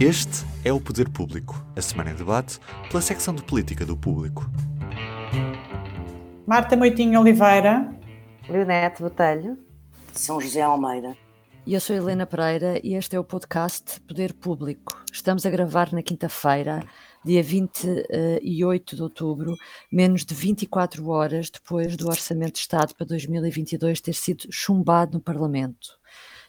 Este é o Poder Público, a semana em debate pela secção de política do Público. Marta Moitinho Oliveira. Leonete Botelho. São José Almeida. E eu sou Helena Pereira e este é o podcast Poder Público. Estamos a gravar na quinta-feira, dia 28 de outubro, menos de 24 horas depois do Orçamento de Estado para 2022 ter sido chumbado no Parlamento.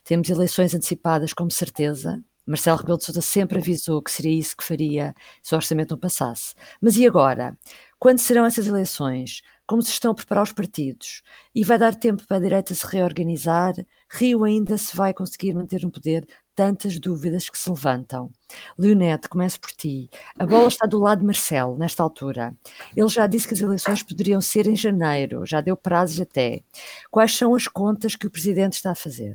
Temos eleições antecipadas, como certeza. Marcelo Rebelo de Sousa sempre avisou que seria isso que faria se o orçamento não passasse. Mas e agora? Quando serão essas eleições? Como se estão a preparar os partidos? E vai dar tempo para a direita se reorganizar? Rio ainda se vai conseguir manter no poder? Tantas dúvidas que se levantam. Leonete, começo por ti. A bola está do lado de Marcelo, nesta altura. Ele já disse que as eleições poderiam ser em janeiro, já deu prazos até. Quais são as contas que o presidente está a fazer?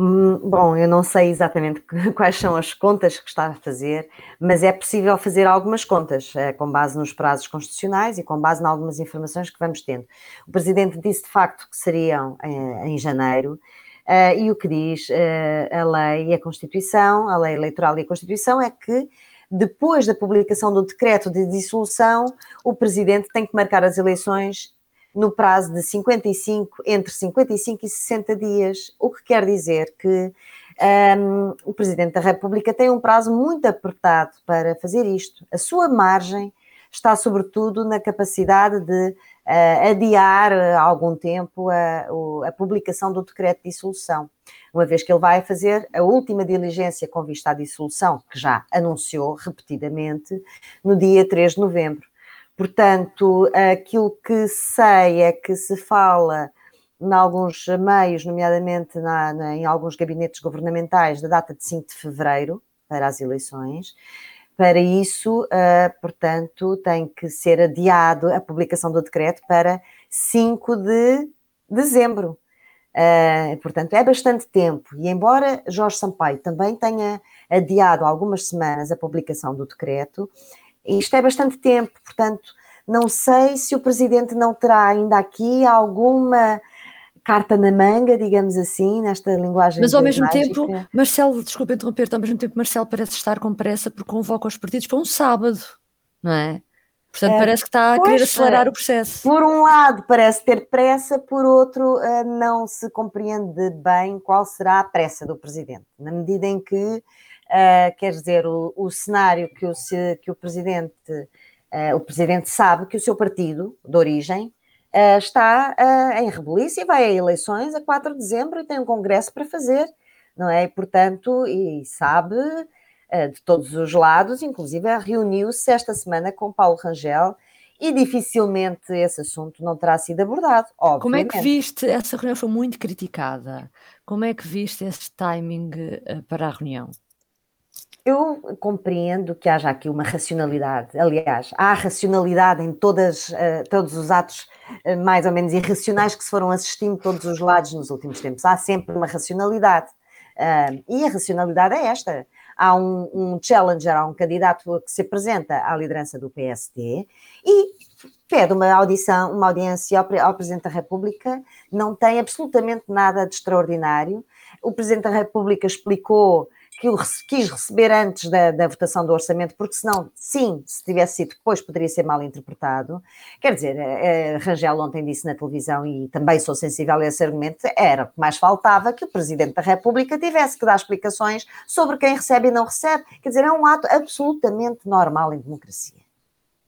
Hum, bom, eu não sei exatamente quais são as contas que está a fazer, mas é possível fazer algumas contas eh, com base nos prazos constitucionais e com base em algumas informações que vamos tendo. O Presidente disse de facto que seriam em, em janeiro, uh, e o que diz a lei e a Constituição, a lei eleitoral e a Constituição, é que depois da publicação do decreto de dissolução, o Presidente tem que marcar as eleições no prazo de 55, entre 55 e 60 dias, o que quer dizer que um, o Presidente da República tem um prazo muito apertado para fazer isto. A sua margem está, sobretudo, na capacidade de uh, adiar uh, algum tempo a, a, publicação do decreto de dissolução, uma vez que ele vai fazer a última diligência com vista à dissolução, que já anunciou repetidamente, no dia 3 de novembro. Portanto, aquilo que sei é que se fala em alguns meios, nomeadamente na, na, em alguns gabinetes governamentais, da data de 5 de fevereiro para as eleições. Para isso, uh, portanto, tem que ser adiado a publicação do decreto para 5 de dezembro. Uh, portanto, é bastante tempo. E embora Jorge Sampaio também tenha adiado algumas semanas a publicação do decreto, isto é bastante tempo, portanto, não sei se o presidente não terá ainda aqui alguma carta na manga, digamos assim, nesta linguagem. Mas ao mesmo mágica. tempo, Marcelo, desculpa interromper, ao mesmo tempo, Marcelo parece estar com pressa porque convoca os partidos para um sábado, não é? Portanto, é, parece que está a querer acelerar o processo. Por um lado, parece ter pressa, por outro, eh, não se compreende bem qual será a pressa do presidente, na medida em que Uh, quer dizer, o, o cenário que o, que o presidente, uh, o presidente sabe que o seu partido de origem uh, está em rebelice e vai a eleições a 4 de dezembro e tem um congresso para fazer, não é? E, portanto, e sabe de todos os lados, inclusive reuniu-se esta semana com Paulo Rangel e dificilmente esse assunto não terá sido abordado. Obviamente. Como é que viste? Essa reunião foi muito criticada. Como é que viste esse timing para a reunião? Eu compreendo que haja aqui uma racionalidade. Aliás, há racionalidade em todas, uh, todos os atos uh, mais ou menos irracionais que se foram assistindo de todos os lados nos últimos tempos. Há sempre uma racionalidade. E a racionalidade é esta. Há um, um, challenger, há um candidato que se apresenta à liderança do PSD e pede uma audição, uma audiência ao Presidente da República, não tem absolutamente nada de extraordinário. O Presidente da República explicou que o quis receber antes da, da, votação do orçamento, porque senão, sim, se tivesse sido depois, poderia ser mal interpretado. Quer dizer, a Rangel ontem disse na televisão, e também sou sensível a esse argumento, era o que mais faltava que o Presidente da República tivesse que dar explicações sobre quem recebe e não recebe. Quer dizer, é um ato absolutamente normal em democracia.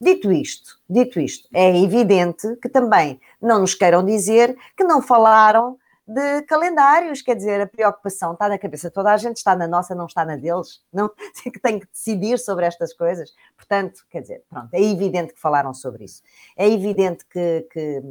Dito isto, dito isto, é evidente que também não nos queiram dizer que não falaram de calendários, quer dizer, a preocupação está na cabeça toda a gente, está na nossa, não está na deles, não que tem que decidir sobre estas coisas. Portanto, quer dizer, pronto, é evidente que falaram sobre isso. É evidente que, que,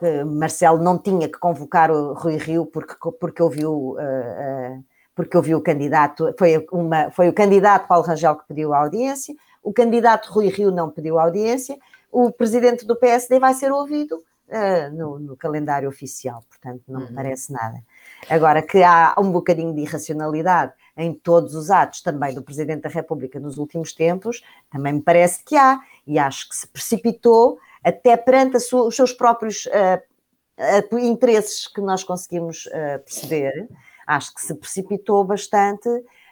que Marcelo não tinha que convocar o Rui Rio porque, porque ouviu. Uh, uh, porque ouviu o candidato, foi, uma, foi o candidato Paulo Rangel que pediu a audiência, o candidato Rui Rio não pediu a audiência, o presidente do PSD vai ser ouvido uh, no, no, calendário oficial, portanto não uhum. me parece nada. Agora que há um bocadinho de irracionalidade em todos os atos também do Presidente da República nos últimos tempos, também me parece que há, e acho que se precipitou até perante sua, os seus próprios uh, uh, interesses que nós conseguimos perceber, acho que se precipitou bastante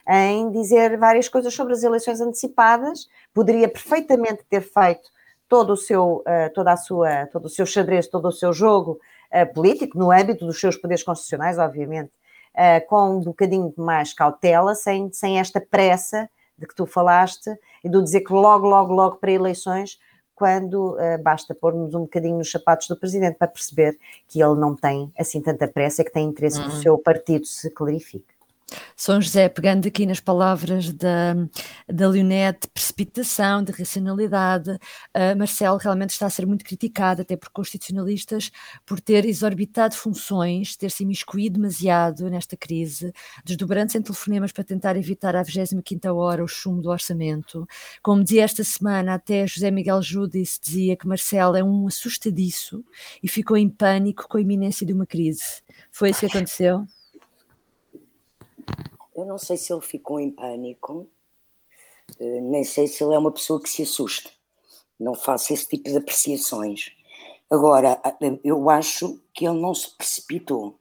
em dizer várias coisas sobre as eleições antecipadas, poderia perfeitamente ter feito todo o seu, uh, toda a sua, todo o seu xadrez, todo o seu jogo uh, político, no âmbito dos seus poderes constitucionais, obviamente, uh, com um bocadinho de mais cautela, sem, sem esta pressa de que tu falaste, e do dizer que logo, logo, logo para eleições, quando basta pormos um bocadinho nos sapatos do presidente para perceber que ele não tem assim tanta pressa e que tem interesse uhum. que o seu partido se clarifique. São José, pegando aqui nas palavras da, da Leonete, precipitação, de racionalidade, uh, Marcelo realmente está a ser muito criticado, até por constitucionalistas, por ter exorbitado funções, ter se imiscuído demasiado nesta crise, desdobrando-se em telefonemas para tentar evitar à 25 hora o chumbo do orçamento. Como dizia esta semana, até José Miguel Judice dizia que Marcelo é um assustadiço e ficou em pânico com a iminência de uma crise. Foi isso que aconteceu? Eu não sei se ele ficou em pânico, eh, nem sei se ele é uma pessoa que se assusta. Não faço esse tipo de apreciações. Agora, eu acho que ele não se precipitou.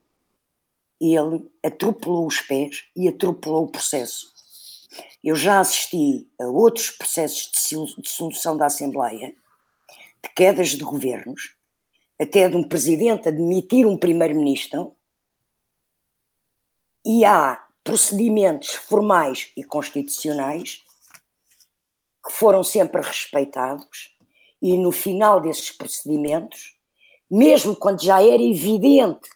Ele atropelou os pés e atropelou o processo. Eu já assisti a outros processos de dissolução da Assembleia, de quedas de governos, até de um presidente admitir um primeiro-ministro, e há procedimentos formais e constitucionais que foram sempre respeitados e no final desses procedimentos, mesmo quando já era evidente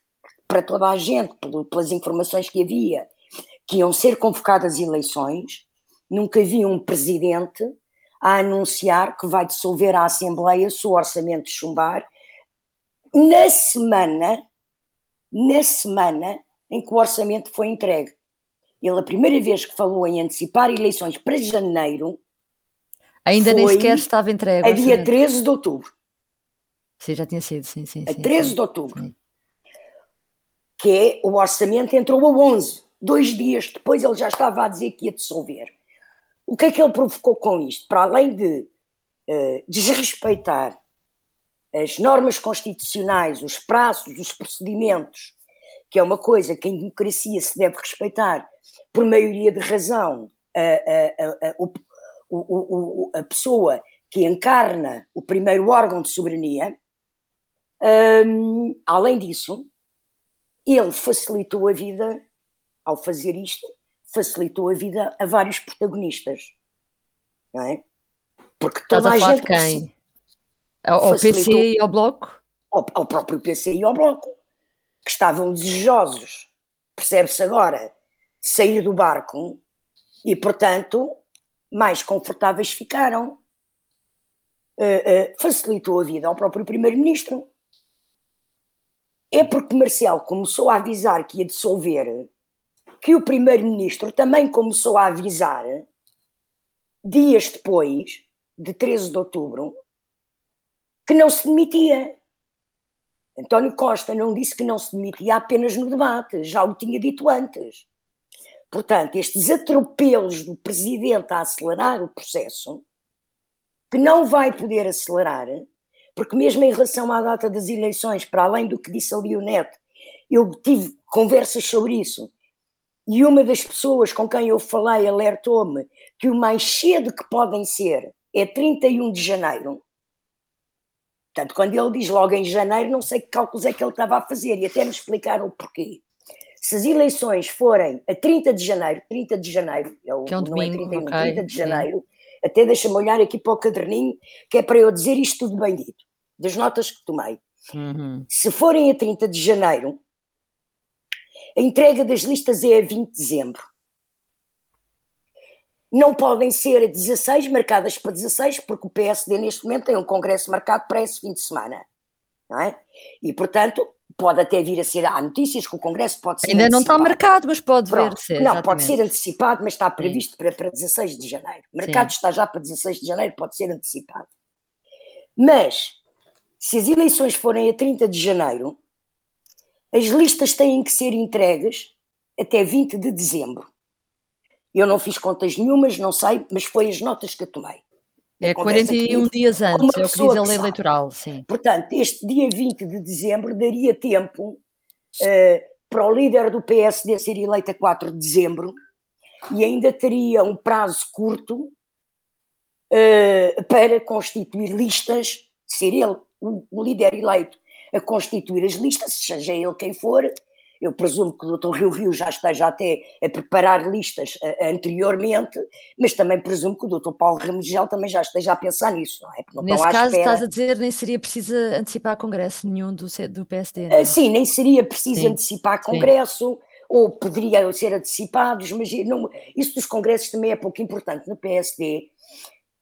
para toda a gente, pelas informações que havia, que iam ser convocadas eleições, nunca vi um presidente a anunciar que vai dissolver a Assembleia se o orçamento chumbar na semana, na semana em que o orçamento foi entregue. Ele, a primeira vez que falou em antecipar eleições para janeiro. Ainda nem sequer estava entregue. A dia 13 de outubro. Sim, já tinha sido, sim, sim. A sim, 13 sim. de outubro. Sim. Que é o orçamento entrou a 11. Dois dias depois ele já estava a dizer que ia dissolver. O que é que ele provocou com isto? Para além de uh, desrespeitar as normas constitucionais, os prazos, os procedimentos, que é uma coisa que em democracia se deve respeitar por maioria de razão a, a, a, o, a pessoa que encarna o primeiro órgão de soberania, um, além disso, ele facilitou a vida, ao fazer isto, facilitou a vida a vários protagonistas. Não é? Porque toda Estás a, a gente. quem? Ao, PC e ao Bloco? Ao, ao próprio PC e ao Bloco, que estavam desejosos, percebe-se agora, sair do barco e, portanto, mais confortáveis ficaram. Uh, uh, facilitou a vida ao próprio Primeiro-Ministro. É porque Marcelo começou a avisar que ia dissolver, que o Primeiro-Ministro também começou a avisar, dias depois, de 13 de outubro, que não se demitia. António Costa não disse que não se demitia apenas no debate, já o tinha dito antes. Portanto, estes atropelos do presidente a acelerar o processo, que não vai poder acelerar, porque mesmo em relação à data das eleições, para além do que disse ali o Neto, eu tive conversas sobre isso, e uma das pessoas com quem eu falei alertou-me que o mais cedo que podem ser é 31 de janeiro. Portanto, quando ele diz logo em janeiro, não sei que cálculos é que ele estava a fazer, e até me explicaram o porquê se as eleições forem a 30 de janeiro, 30 de janeiro, é o, que é um não é domingo, é 31, okay, 30 de janeiro, sim. até deixa-me olhar aqui para o caderninho, que é para eu dizer isto tudo bem dito, das notas que tomei. Uhum. Se forem a 30 de janeiro, a entrega das listas é a 20 de dezembro. Não podem ser a 16, marcadas para 16, porque o PSD neste momento tem um congresso marcado para esse fim de semana. Não é? E, portanto, pode até vir a ser. Há notícias que o Congresso pode ser. Ainda não está marcado, mas pode Pronto. vir ser. Não, exatamente. pode ser antecipado, mas está previsto para, para 16 de janeiro. O mercado Sim. está já para 16 de janeiro, pode ser antecipado. Mas, se as eleições forem a 30 de janeiro, as listas têm que ser entregues até 20 de dezembro. Eu não fiz contas nenhumas, não sei, mas foi as notas que eu tomei. É 41 dias antes, é o que diz a lei eleitoral, sim. Portanto, este dia 20 de dezembro daria tempo uh, para o líder do PSD ser eleito a 4 de dezembro e ainda teria um prazo curto uh, para constituir listas, ser ele o, o líder eleito a constituir as listas, seja ele quem for, eu presumo que o Dr. Rio Rio já esteja até a preparar listas uh, anteriormente, mas também presumo que o Dr. Paulo Ramigel também já esteja a pensar nisso, não é? Não Nesse caso, espera... estás a dizer nem seria preciso antecipar congresso nenhum do, do PSD, não é? Uh, sim, nem seria preciso sim. antecipar congresso, sim. ou poderiam ser antecipados, mas não, isso dos congressos também é pouco importante no PSD,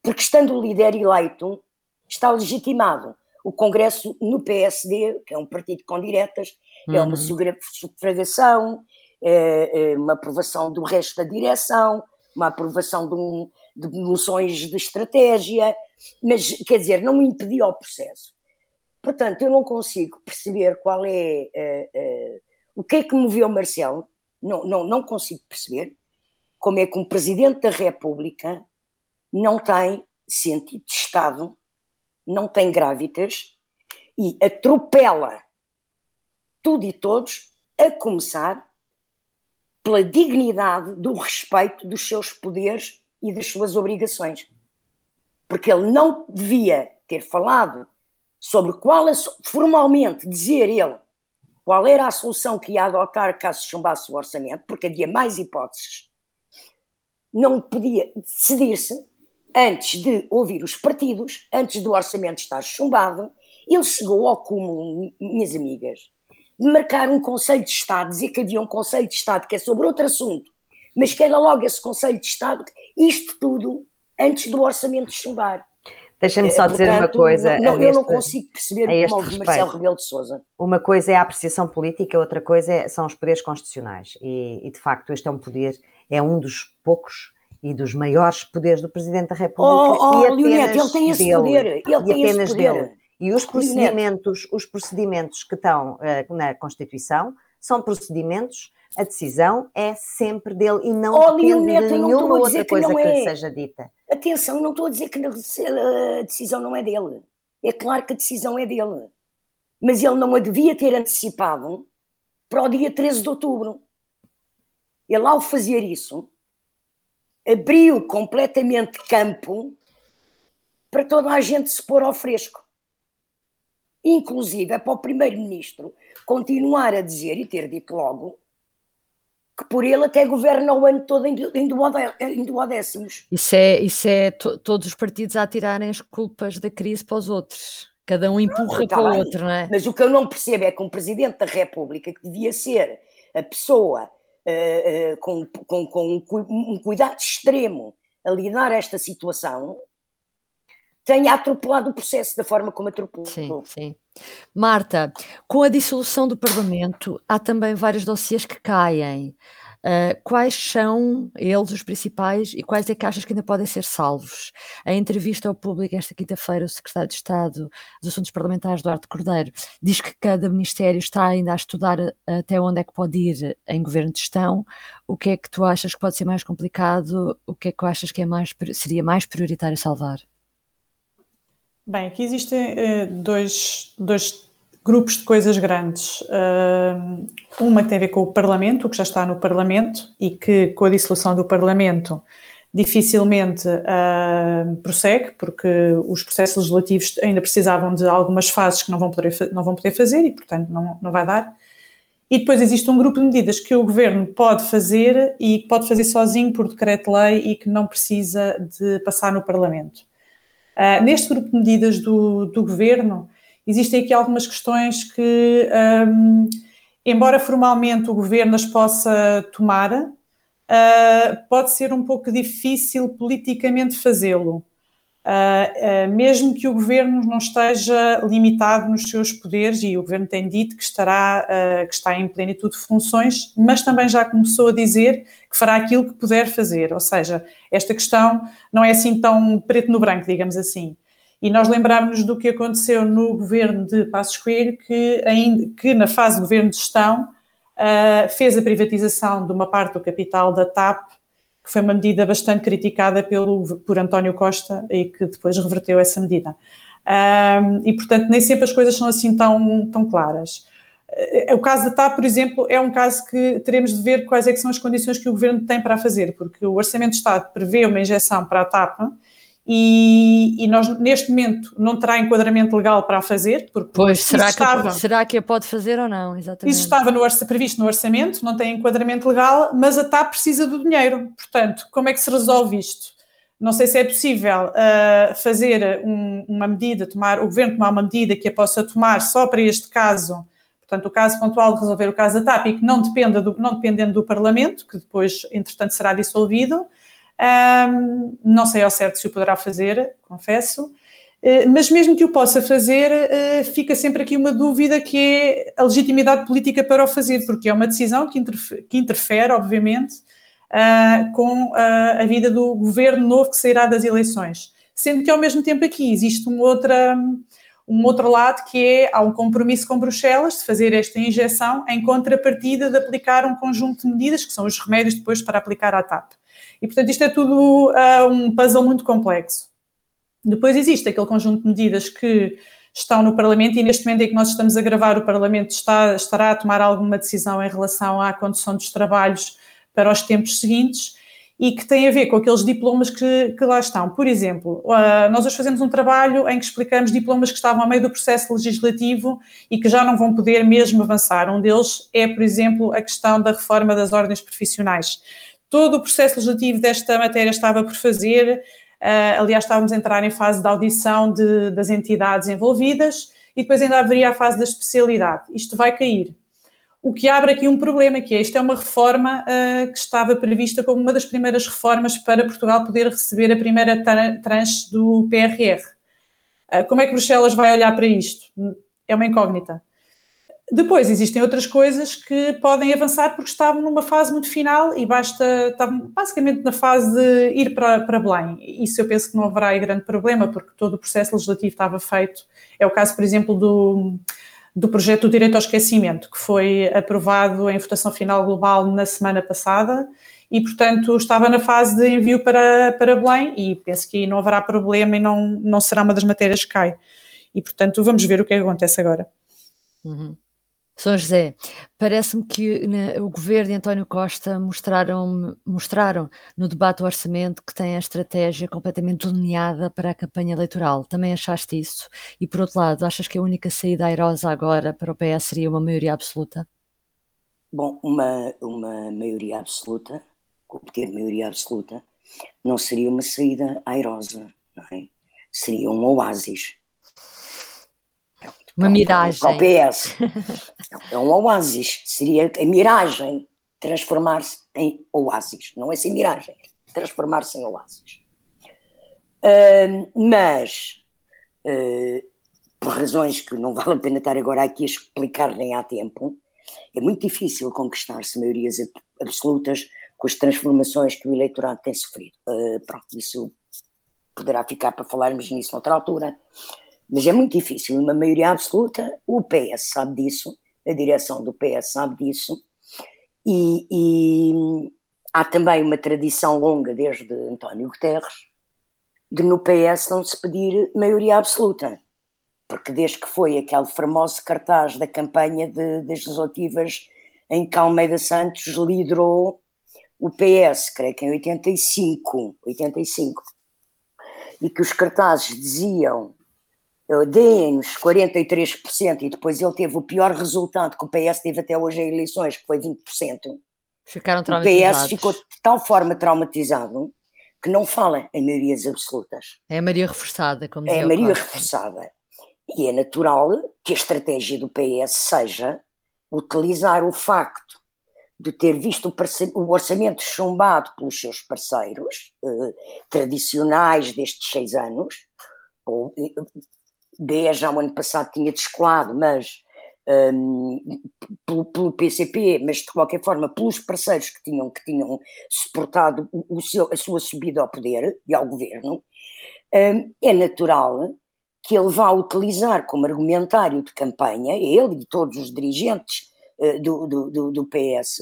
porque estando o líder eleito, está legitimado. O congresso no PSD, que é um partido com diretas, uhum. é uma uhum. sufragação, é, é uma aprovação do resto da direção, uma aprovação de, um, de moções de estratégia, mas quer dizer, não impediu o processo. Portanto, eu não consigo perceber qual é uh, uh, o que é que moveu Marcelo, não, não, não consigo perceber como é que um presidente da República não tem sentido de Estado, não tem grávidas e atropela tudo e todos, a começar pela dignidade do respeito dos seus poderes e das suas obrigações. Porque ele não devia ter falado sobre qual, formalmente, dizer ele qual era a solução que ia adotar caso chumbasse o orçamento, porque havia mais hipóteses. Não podia decidir-se antes de ouvir os partidos, antes do orçamento estar chumbado. Ele chegou ao cúmulo, minhas amigas, de marcar um Conselho de Estado, dizer que havia um Conselho de Estado que é sobre outro assunto, mas que era logo esse Conselho de Estado, isto tudo antes do orçamento chumbar. Deixa-me só dizer Portanto, uma coisa. Não, eu não consigo perceber como o Marcelo Rebelo de Sousa. Uma coisa é a apreciação política, outra coisa é, são os poderes constitucionais. E, e, de facto, este é um poder, é um dos poucos e dos maiores poderes do Presidente da República. Oh, oh Leonete, ele tem esse dele, poder. Ele tem esse poder. Dele. E os procedimentos, os procedimentos que estão uh, na Constituição são procedimentos, a decisão é sempre dele e não oh, depende Leonete, de nenhuma outra coisa que, que lhe é. seja dita. Atenção, não estou a dizer que a decisão não é dele. É claro que a decisão é dele. Mas ele não a devia ter antecipado para o dia 13 de outubro. Ele, ao fazer isso, abriu completamente campo para toda a gente se pôr ao fresco inclusive é para o primeiro-ministro continuar a dizer e ter dito logo que por ele até governa o ano todo em duodécimos. Isso é, isso é todos os partidos a atirarem as culpas da crise para os outros. Cada um empurra não, tá para o outro, não é? Mas o que eu não percebo é que um Presidente da República, que devia ser a pessoa uh, uh, com, com, com um cuidado extremo a lidar esta situação, tenha atropelado o processo da forma como atropelou. Sim, sim. Marta, com a dissolução do Parlamento, há também vários dossiês que caem. Uh, quais são eles os principais e quais é que achas que ainda podem ser salvos? A entrevista ao público esta quinta-feira, o secretário de Estado dos Assuntos Parlamentares, Duarte Cordeiro, diz que cada ministério está ainda a estudar até onde é que pode ir em governo de gestão. O que é que tu achas que pode ser mais complicado? O que é que achas que é mais, seria mais prioritário salvar? Bem, aqui existem uh, dois, dois grupos de coisas grandes. Uh, uma que tem a ver com o Parlamento, o que já está no Parlamento e que com a dissolução do Parlamento dificilmente uh, prossegue, porque os processos legislativos ainda precisavam de algumas fases que não vão poder, não vão poder fazer e, portanto, não, não vai dar. E depois existe um grupo de medidas que o governo pode fazer e pode fazer sozinho por decreto-lei e que não precisa de passar no Parlamento. Uh, neste grupo de medidas do, do, governo, existem aqui algumas questões que, um, embora formalmente o governo as possa tomar, uh, pode ser um pouco difícil politicamente fazê-lo. Uh, uh, mesmo que o governo não esteja limitado nos seus poderes, e o governo tem dito que, estará, uh, que está em plenitude de funções, mas também já começou a dizer que fará aquilo que puder fazer. Ou seja, esta questão não é assim tão preto no branco, digamos assim. E nós lembrarmos do que aconteceu no governo de Passos Coelho, que, ainda, que na fase de governo de gestão fez a privatização de uma parte do capital da TAP que foi uma medida bastante criticada pelo, por António Costa e que depois reverteu essa medida. Um, e, portanto, nem sempre as coisas são assim tão, tão claras. Eh, o caso da TAP, por exemplo, é um caso que teremos de ver quais é são as condições que o Governo tem para fazer, porque o Orçamento de Estado prevê uma injeção para a TAP e, e, nós, neste momento, não terá enquadramento legal para a fazer. Porque pois, será, estava, que, será que a pode fazer ou não? Exatamente. Isso estava no, previsto no orçamento, não tem enquadramento legal, mas a TAP precisa do dinheiro. Portanto, como é que se resolve isto? Não sei se é possível uh, fazer um, uma medida, tomar, o governo tomar uma medida que a possa tomar só para este caso, portanto, o caso pontual de resolver o caso da TAP e que não, dependa do, não dependendo do Parlamento, que depois, entretanto, será dissolvido. Um, não sei ao certo se o poderá fazer, confesso, uh, mas mesmo que o possa fazer, uh, fica sempre aqui uma dúvida que é a legitimidade política para o fazer, porque é uma decisão que interfere, que interfere obviamente, uh, com a vida do governo novo que sairá das eleições. Sendo que, ao mesmo tempo, aqui existe um, outra, um outro lado que é, há um compromisso com Bruxelas de fazer esta injeção em contrapartida de aplicar um conjunto de medidas, que são os remédios depois para aplicar à TAP. E, portanto, isto é tudo uh, um puzzle muito complexo. Depois existe aquele conjunto de medidas que estão no Parlamento e neste momento em que nós estamos a gravar, o Parlamento está, estará a tomar alguma decisão em relação à condução dos trabalhos para os tempos seguintes e que tem a ver com aqueles diplomas que, que lá estão. Por exemplo, uh, nós hoje fazemos um trabalho em que explicamos diplomas que estavam a meio do processo legislativo e que já não vão poder mesmo avançar. Um deles é, por exemplo, a questão da reforma das ordens profissionais. Todo o processo legislativo desta matéria estava por fazer, uh, aliás, estávamos a entrar em fase de audição de, das entidades envolvidas e depois ainda haveria a fase da especialidade. Isto vai cair o que abre aqui um problema, que é isto é uma reforma uh, que estava prevista como uma das primeiras reformas para Portugal poder receber a primeira tranche do PRR. Uh, ah, como é que Bruxelas vai olhar para isto? É uma incógnita. Depois existem outras coisas que podem avançar porque estavam numa fase muito final e basta, estavam basicamente na fase de ir para, para Belém. Isso eu penso que não haverá grande problema porque todo o processo legislativo estava feito. É o caso, por exemplo, do, do projeto do direito ao esquecimento, que foi aprovado em votação final global na semana passada e, portanto, estava na fase de envio para, para Belém e penso que não haverá problema e não, não será uma das matérias que cai. E, portanto, vamos ver o que, é acontece agora. Uhum. São José, parece-me que né, o governo de António Costa mostraram, mostraram no debate do orçamento que tem a estratégia completamente delineada para a campanha eleitoral. Também achaste isso? E por outro lado, achas que a única saída airosa agora para o PS seria uma maioria absoluta? Bom, uma, uma maioria absoluta, obter maioria absoluta, não seria uma saída airosa, é? Seria um oásis uma miragem. Para o PS. é um oásis. Seria a miragem transformar-se em oásis. Não é sem miragem, transformar-se em oásis. Uh, mas, uh, por razões que não vale a pena estar agora aqui a explicar nem há tempo, é muito difícil conquistar-se maiorias absolutas com as transformações que o eleitorado tem sofrido. Uh, pronto, isso poderá ficar para falarmos nisso noutra altura. Mas é muito difícil, uma maioria absoluta, o PS sabe disso, a direção do PS sabe disso, e, e há também uma tradição longa, desde António Guterres, de no PS não se pedir maioria absoluta, porque desde que foi aquele famoso cartaz da campanha de, das legislativas em que Almeida Santos liderou o PS, creio que em 85, 85, e que os cartazes diziam deem-nos 43% e depois ele teve o pior resultado que o PS teve até hoje em eleições, que foi 20%. Ficaram traumatizados. O PS ficou de tal forma traumatizado que não fala em maiorias absolutas. É a maioria reforçada, como É a maioria reforçada. E é natural que a estratégia do PS seja utilizar o facto de ter visto o orçamento chumbado pelos seus parceiros eh, tradicionais destes seis anos, ou, 10 já o ano passado tinha descolado, mas um, pelo, pelo, PCP, mas de qualquer forma pelos parceiros que tinham, que tinham suportado o, o seu, a sua subida ao poder e ao governo, um, é natural que ele vá utilizar como argumentário de campanha, ele e todos os dirigentes uh, do, do, do, PS,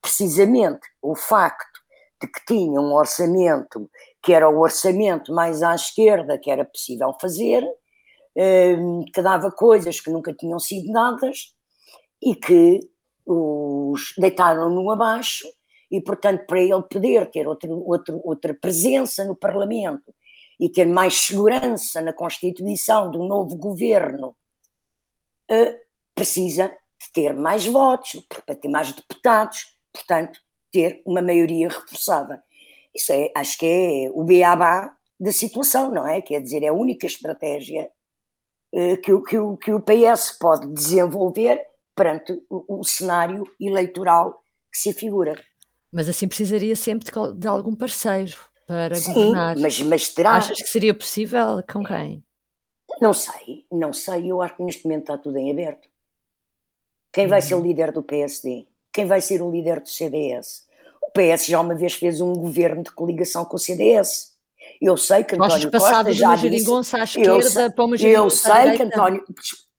precisamente o facto de que tinha um orçamento que era o orçamento mais à esquerda que era possível fazer, que dava coisas que nunca tinham sido dadas e que os deitaram-no abaixo e, portanto, para ele poder ter outro, outro, outra presença no Parlamento e ter mais segurança na constituição do novo governo, uh, precisa de ter mais votos, para ter mais deputados, portanto, ter uma maioria reforçada. Isso é, acho que é o beabá da situação, não é? Quer dizer, é a única estratégia que, que, o, que o PS pode desenvolver perante o, o cenário eleitoral que se figura. Mas assim precisaria sempre de, de algum parceiro para Sim, governar. mas, mas terá. Achas que seria possível? Com quem? Não sei, não sei. Eu acho que neste momento está tudo em aberto. Quem vai ser o líder do PSD? Quem vai ser o líder do CDS? O PS já uma vez fez um governo de coligação com o CDS. Eu sei que António Costa já disse... à esquerda sei, para uma Eu sei que António...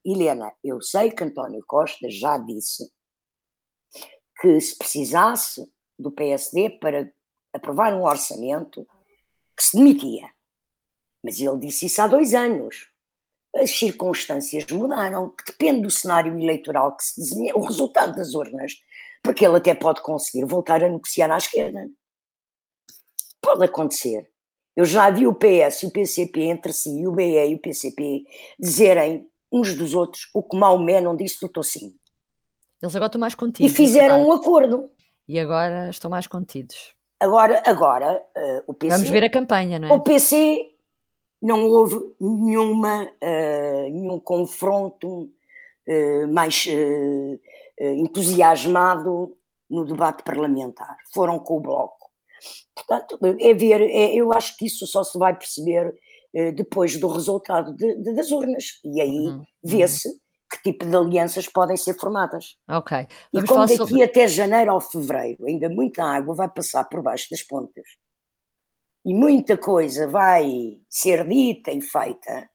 Helena, eu sei que António Costa já disse que se precisasse do PSD para aprovar um orçamento que se demitia. Mas ele disse isso há dois anos. As circunstâncias mudaram, que depende do cenário eleitoral que se desenha, o resultado das urnas, porque ele até pode conseguir voltar a negociar à esquerda. Pode acontecer. Eu já vi o PS e o PCP entre si, o BE e o PCP, dizerem uns dos outros o que Maomé não disse do Tocinho. Eles agora estão mais contidos. E fizeram um acordo. E agora estão mais contidos. Agora, agora uh, o PC. Vamos ver a campanha, não é? O PC não houve nenhuma, uh, nenhum confronto uh, mais entusiasmado no debate parlamentar. Foram com o Bloco. Portanto, é ver, é, eu acho que isso só se vai perceber depois do resultado de, de, das urnas. E aí uhum. vê-se uhum que tipo de alianças podem ser formadas. Ok. Vamos e como daqui sobre... até janeiro ou fevereiro ainda muita água vai passar por baixo das pontes e muita coisa vai ser dita e feita,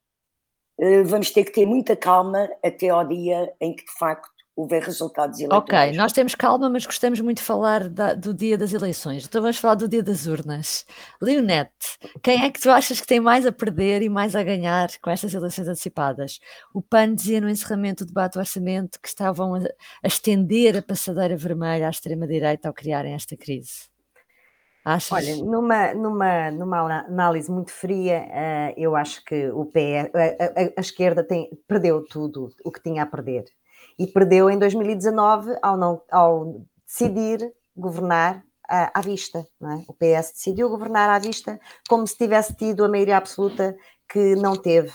eh, vamos ter que ter muita calma até ao dia em que de facto houver resultados eleitorais. Ok, nós temos calma, mas gostamos muito de falar da, do dia das eleições. Então vamos falar do dia das urnas. Leonete, quem é que tu achas que tem mais a perder e mais a ganhar com estas eleições antecipadas? O PAN dizia no encerramento do debate do orçamento que estavam a, a estender a passadeira vermelha à extrema-direita ao criarem esta crise. Achas? Olha, numa, numa, numa análise muito fria, uh, eu acho que o PE, a, a, a esquerda tem, perdeu tudo o que tinha a perder e perdeu em 2019 ao, não, ao decidir governar à, à vista. É? O PS decidiu governar à vista como se tivesse tido a maioria absoluta que não teve.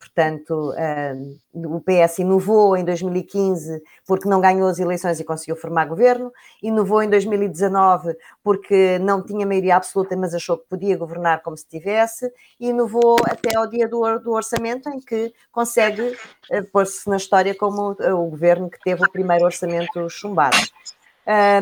Portanto, uh, o PS inovou em 2015 porque não ganhou as eleições e conseguiu formar governo, inovou em 2019 porque não tinha maioria absoluta, mas achou que podia governar como se tivesse, e inovou até ao dia do, do orçamento, em que consegue uh, pôr-se na história como o, o governo que teve o primeiro orçamento chumbado.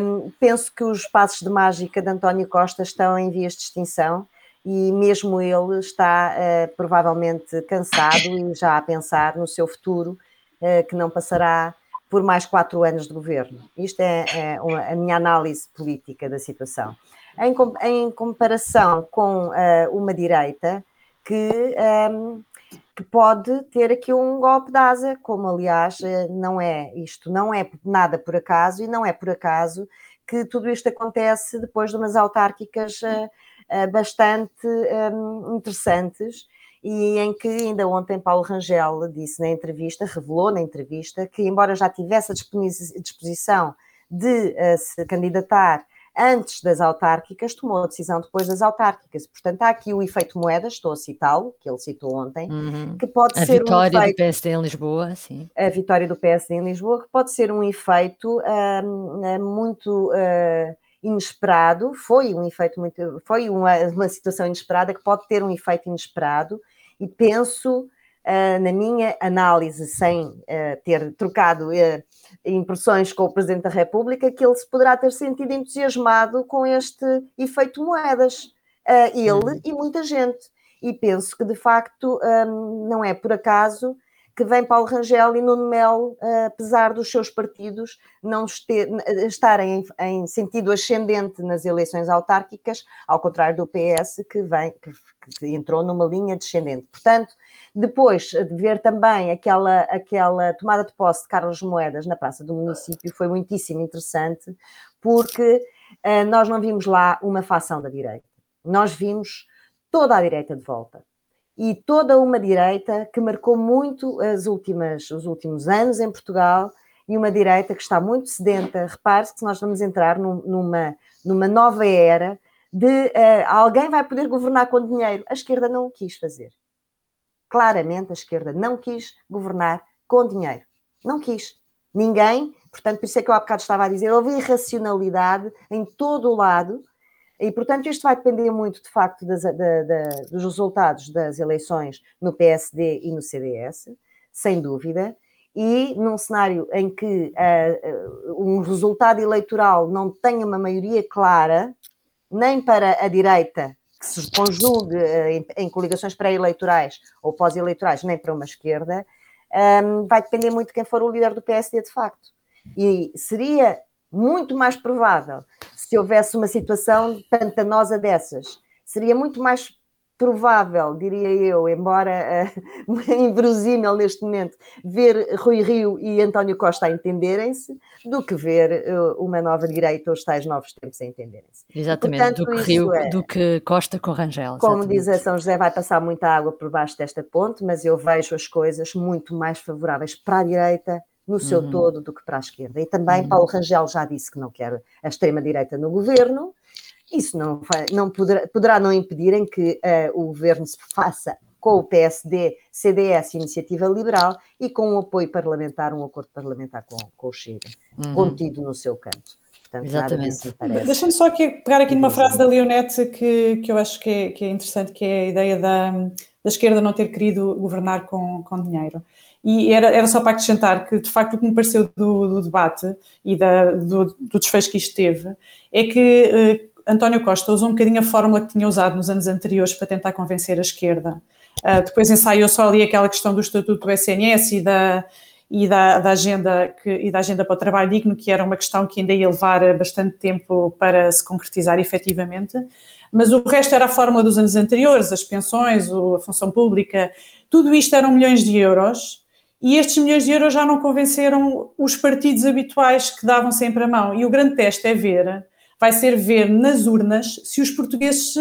Um, penso que os passos de mágica de António Costa estão em vias de extinção e mesmo ele está uh, provavelmente cansado e já a pensar no seu futuro, uh, que não passará por mais quatro anos de governo. Isto é, é uma, a minha análise política da situação. Em, em comparação com uh, uma direita que, um, ehm, que pode ter aqui um golpe de asa, como aliás não é, isto não é nada por acaso e não é por acaso que tudo isto acontece depois de umas autárquicas bastante um, interessantes e em que ainda ontem Paulo Rangel disse na entrevista, revelou na entrevista, que embora já tivesse a disposição de uh, se candidatar antes das autárquicas, tomou a decisão depois das autárquicas. Portanto, há aqui o efeito moeda, estou a citá-lo, que ele citou ontem, uhum. que pode a ser um efeito... A vitória do PSD em Lisboa, sim. A vitória do PSD em Lisboa, que pode ser um efeito uh, muito... Uh, inesperado, foi um efeito muito, foi uma, uma situação inesperada que pode ter um efeito inesperado e penso uh, na minha análise, sem uh, ter trocado uh, impressões com o Presidente da República, que ele se poderá ter sentido entusiasmado com este efeito moedas, ele uhum. e muita gente. E penso que de facto um, não é por acaso que vem Paulo Rangel e Nuno Melo, apesar dos seus partidos não estarem em, sentido ascendente nas eleições autárquicas, ao contrário do PS, que, vem, que, entrou numa linha descendente. Portanto, depois de ver também aquela, aquela tomada de posse de Carlos Moedas na Praça do Município, foi muitíssimo interessante, porque uh, nós não vimos lá uma facção da direita. Nós vimos toda a direita de volta. E toda uma direita que marcou muito as últimas, os últimos anos em Portugal e uma direita que está muito sedenta. Repare-se que nós vamos entrar num, numa, numa nova era de uh, alguém vai poder governar com dinheiro. A esquerda não o quis fazer claramente a esquerda não quis governar com dinheiro. Não quis. Ninguém, portanto, por isso é que eu há bocado estava a dizer, houve irracionalidade em todo o lado, e portanto isto vai depender muito, de facto, das, da, da, dos resultados das eleições no PSD e no CDS, sem dúvida, e num cenário em que uh, uh, um resultado eleitoral não tenha uma maioria clara, nem para a direita que se conjugue eh, em, em coligações pré-eleitorais ou pós-eleitorais, nem para uma esquerda, um, vai depender muito de quem for o líder do PSD de facto. E seria muito mais provável se houvesse uma situação pantanosa dessas. Seria muito mais provável, diria eu, embora uh, inverosímil neste momento, ver Rui Rio e António Costa a entenderem-se, do que ver uh, uma nova direita ou os tais novos tempos a entenderem-se. Exatamente, Portanto, do, que Rio, é, do que Costa com Rangel. Como diz a São José, vai passar muita água por baixo desta ponte, mas eu vejo as coisas muito mais favoráveis para a direita no seu uhum. todo do que para a esquerda. E também uhum. Paulo Rangel já disse que não quer a extrema-direita no governo, isso não, não poderá, poderá não impedir em que uh, o governo se faça com o PSD, CDS Iniciativa Liberal e com um apoio parlamentar, um acordo parlamentar com, com o Chega, uhum. contido no seu canto. Portanto, Exatamente. Deixa-me só aqui, pegar aqui numa frase da Leonete que, que eu acho que é, que é interessante, que é a ideia da, da esquerda não ter querido governar com, com dinheiro. E era, era só para acrescentar que, de facto, o que me pareceu do, do debate e da, do, do desfecho que isto teve é que uh, António Costa usou um bocadinho a fórmula que tinha usado nos anos anteriores para tentar convencer a esquerda. Uh, depois ensaiou só ali aquela questão do estatuto do SNS e da, e da, da, agenda que, e da agenda para o trabalho digno, que era uma questão que ainda ia levar bastante tempo para se concretizar efetivamente. Mas o resto era a fórmula dos anos anteriores, as pensões, a função pública, tudo isto eram milhões de euros e estes milhões de euros já não convenceram os partidos habituais que davam sempre a mão. E o grande teste é ver vai ser ver nas urnas se os portugueses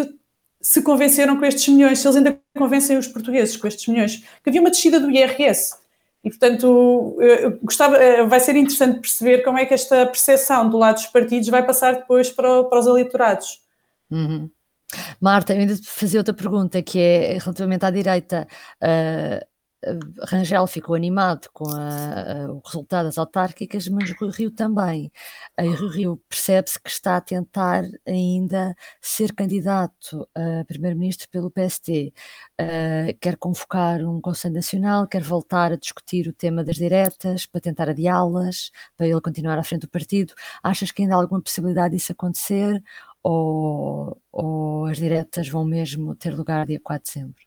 se, convenceram com estes milhões, se eles ainda convencem os portugueses com estes milhões. Que havia uma descida do IRS. E, portanto, gostava, eh, vai ser interessante perceber como é que esta percepção do lado dos partidos vai passar depois para, para os eleitorados. Uhum. Marta, eu ainda te fazer outra pergunta que é relativamente à direita. Uh, Rangel ficou animado com a, a, o resultado das autárquicas, mas Rui Rio também. E Rui Rio percebe-se que está a tentar ainda ser candidato a primeiro-ministro pelo PST. Uh, quer convocar um Conselho Nacional, quer voltar a discutir o tema das diretas, para tentar adiá-las, para ele continuar à frente do partido. Achas que ainda há alguma possibilidade disso acontecer? Ou, ou as diretas vão mesmo ter lugar dia 4 de dezembro?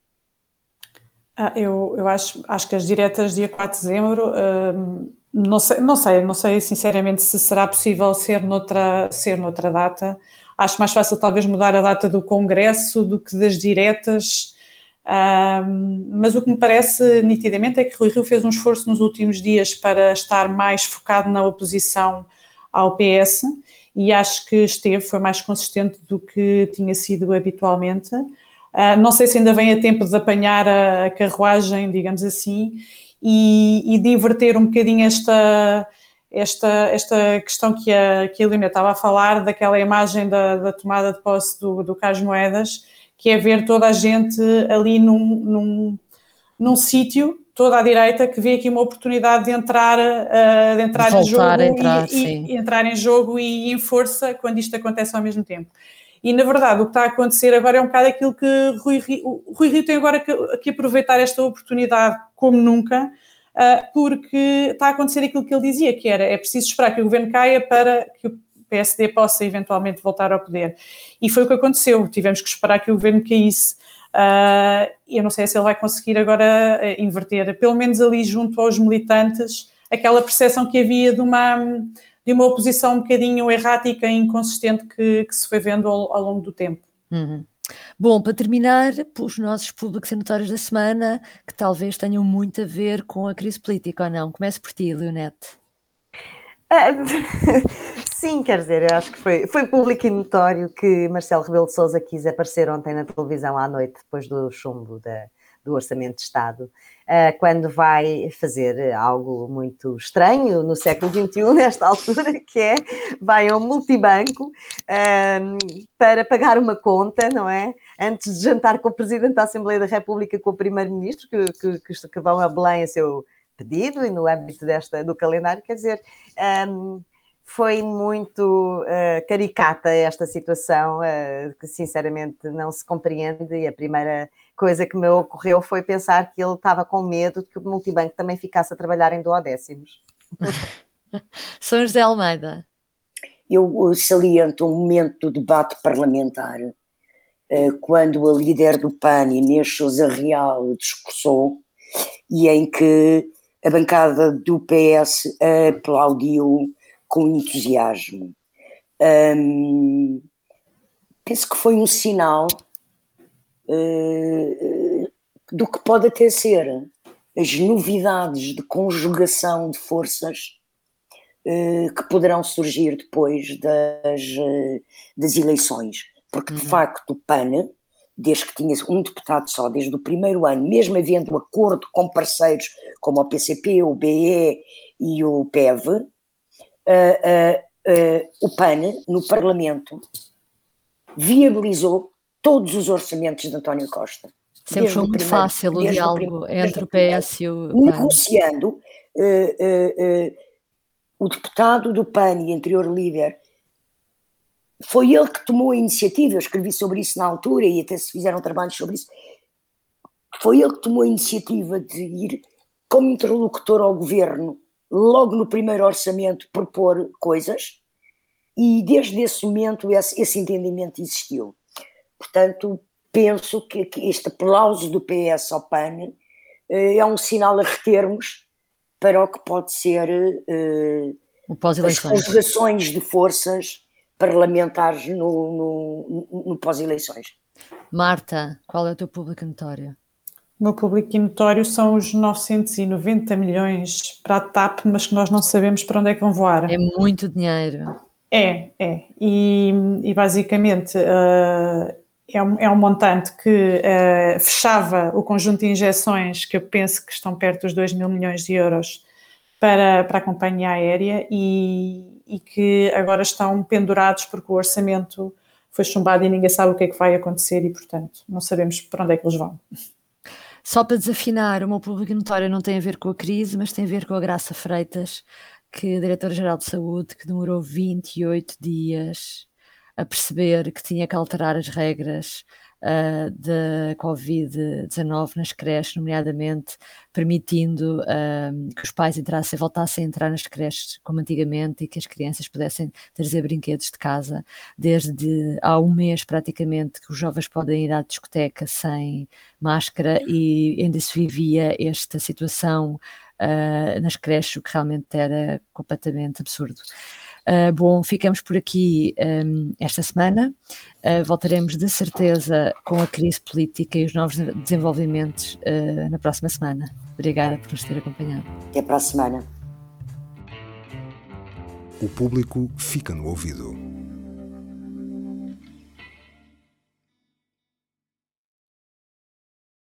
Ah, eu, eu acho, acho que as diretas dia 4 de dezembro, uh, não, sei, não sei, não sei sinceramente se será possível ser noutra, ser noutra data. Acho mais fácil talvez mudar a data do Congresso do que das diretas. Uh, mas o que me parece nitidamente é que Rui Rio fez um esforço nos últimos dias para estar mais focado na oposição ao PS e acho que esteve, foi mais consistente do que tinha sido habitualmente. Uh, não sei se ainda vem a tempo de apanhar a, carruagem, digamos assim, e, e, de inverter um bocadinho esta, esta, esta questão que a, que a Helena estava a falar, daquela imagem da, da tomada de posse do, do Cas Moedas, que é ver toda a gente ali num, num, num sítio, toda a direita, que vê aqui uma oportunidade de entrar, uh, de entrar em jogo entrar, e, e, entrar em jogo e em força quando isto acontece ao mesmo tempo. E, na verdade, o que está a acontecer agora é um bocado aquilo que Rui Rui Rio tem agora que, que aproveitar esta oportunidade como nunca, uh, porque está a acontecer aquilo que ele dizia, que era, é preciso esperar que o governo caia para que o PSD possa eventualmente voltar ao poder. E foi o que aconteceu, tivemos que esperar que o governo caísse. Uh, eu não sei se ele vai conseguir agora uh, inverter, pelo menos ali junto aos militantes, aquela percepção que havia de uma, de uma oposição um bocadinho errática e inconsistente que, que se foi vendo ao, ao longo do tempo. Uhum. Bom, para terminar, os nossos públicos notórios da semana, que talvez tenham muito a ver com a crise política ou não. Comece por ti, Leonete. Ah, sim, quer dizer, eu acho que foi, foi público e notório que Marcelo Rebelo de Sousa quis aparecer ontem na televisão à noite, depois do chumbo da, do Orçamento de Estado, quando vai fazer algo muito estranho no século XXI, nesta altura, que é, vai ao multibanco uh, para pagar uma conta, não é? Antes de jantar com o Presidente da Assembleia da República, com o Primeiro-Ministro, que, que, que, vão a Belém a seu pedido e no âmbito desta, do calendário, quer dizer, um, foi muito uh, caricata esta situação, uh, que sinceramente não se compreende, e a primeira coisa que me ocorreu foi pensar que ele estava com medo de que o multibanco também ficasse a trabalhar em duodécimos. São José Almeida. Eu saliento um momento do debate parlamentar, uh, quando a líder do PAN, Inês Sousa Real, discursou, e em que a bancada do PS aplaudiu com entusiasmo. Um, penso que foi um sinal uh, do que pode até ser as novidades de conjugação de forças uh, que poderão surgir depois das, uh, das eleições. Porque, de uhum. facto, o PAN desde que tinha um deputado só, desde o primeiro ano, mesmo havendo um acordo com parceiros como o PCP, o BE e o PEV, o PAN, no Parlamento, viabilizou todos os orçamentos de António Costa. Sempre foi muito primeiro, fácil o diálogo o entre o PS e o PAN. Negociando, o deputado do PAN e anterior líder foi ele que tomou a iniciativa, eu escrevi sobre isso na altura e até se fizeram trabalhos sobre isso. Foi ele que tomou a iniciativa de ir como interlocutor ao governo, logo no primeiro orçamento, propor coisas, e desde esse momento esse, esse entendimento existiu. Portanto, penso que, que, este aplauso do PS ao PAN eh, é um sinal a retermos para o que pode ser eh, as conjugações de forças parlamentares no, no, no pós-eleições. Marta, qual é o teu público notório? O meu público notório são os 990 milhões para a TAP, mas que nós não sabemos para onde é que vão voar. É muito dinheiro. É, é. E, e basicamente uh, é, um, é um montante que uh, fechava o conjunto de injeções que eu penso que estão perto dos 2 mil milhões de euros para, para a companhia aérea e, e que agora estão pendurados porque o orçamento foi chumbado e ninguém sabe o que é que vai acontecer e, portanto, não sabemos para onde é que eles vão. Só para desafinar, o meu público notório não tem a ver com a crise, mas tem a ver com a Graça Freitas, que é diretora-geral de saúde, que demorou 28 dias a perceber que tinha que alterar as regras uh, da Covid-19 nas creches, nomeadamente permitindo uh, que os pais entrassem, voltassem a entrar nas creches como antigamente e que as crianças pudessem trazer brinquedos de casa. Desde há um mês, praticamente, que os jovens podem ir à discoteca sem máscara e ainda se vivia esta situação uh, nas creches, o que realmente era completamente absurdo. Uh, bom, ficamos por aqui um, esta semana. Uh, voltaremos de certeza com a crise política e os novos desenvolvimentos uh, na próxima semana. Obrigada por nos ter acompanhado. Até para a semana. O público fica no ouvido.